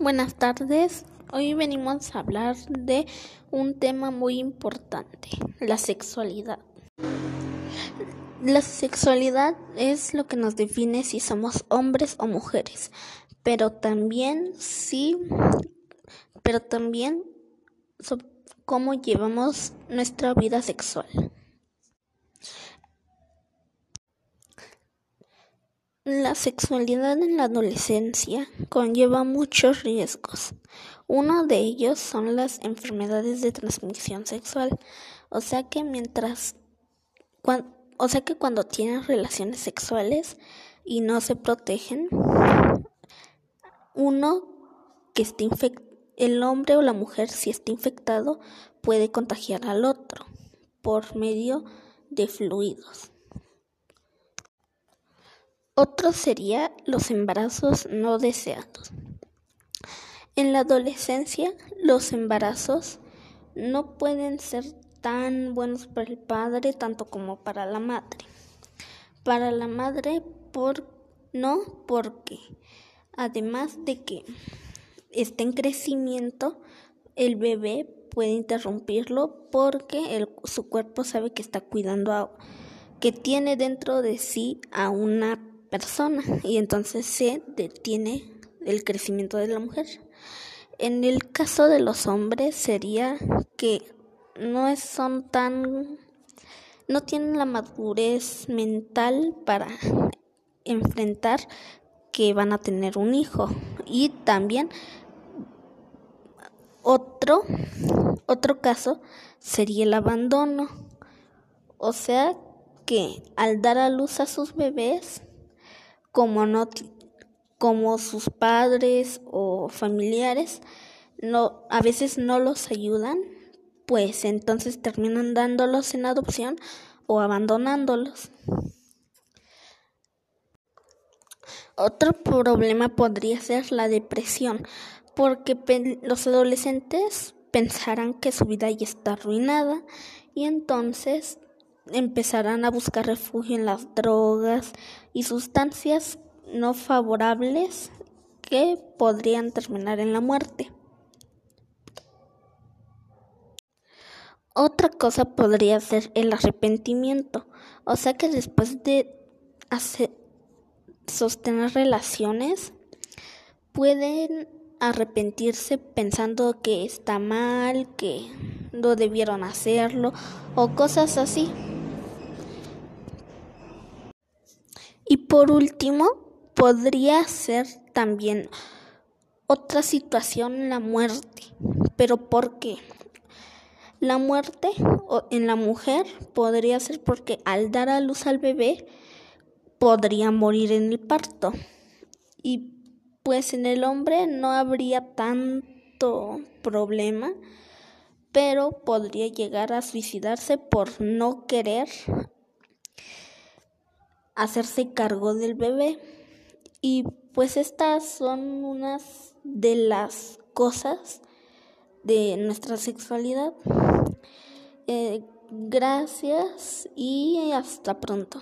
Buenas tardes. Hoy venimos a hablar de un tema muy importante, la sexualidad. La sexualidad es lo que nos define si somos hombres o mujeres, pero también sí, pero también cómo llevamos nuestra vida sexual. La sexualidad en la adolescencia conlleva muchos riesgos. Uno de ellos son las enfermedades de transmisión sexual, o sea que mientras o sea que cuando tienen relaciones sexuales y no se protegen, uno que esté el hombre o la mujer si está infectado puede contagiar al otro por medio de fluidos. Otro sería los embarazos no deseados. En la adolescencia, los embarazos no pueden ser tan buenos para el padre tanto como para la madre. Para la madre, por, no porque, además de que está en crecimiento, el bebé puede interrumpirlo porque su cuerpo sabe que está cuidando a, que tiene dentro de sí a una persona y entonces se detiene el crecimiento de la mujer. En el caso de los hombres sería que no son tan no tienen la madurez mental para enfrentar que van a tener un hijo y también otro otro caso sería el abandono o sea que al dar a luz a sus bebés como no como sus padres o familiares no a veces no los ayudan, pues entonces terminan dándolos en adopción o abandonándolos. Otro problema podría ser la depresión, porque los adolescentes pensarán que su vida ya está arruinada y entonces empezarán a buscar refugio en las drogas y sustancias no favorables que podrían terminar en la muerte. Otra cosa podría ser el arrepentimiento, o sea que después de sostener relaciones pueden arrepentirse pensando que está mal, que no debieron hacerlo o cosas así. Y por último, podría ser también otra situación la muerte. ¿Pero por qué? La muerte en la mujer podría ser porque al dar a luz al bebé podría morir en el parto. Y pues en el hombre no habría tanto problema, pero podría llegar a suicidarse por no querer hacerse cargo del bebé. Y pues estas son unas de las cosas de nuestra sexualidad. Eh, gracias y hasta pronto.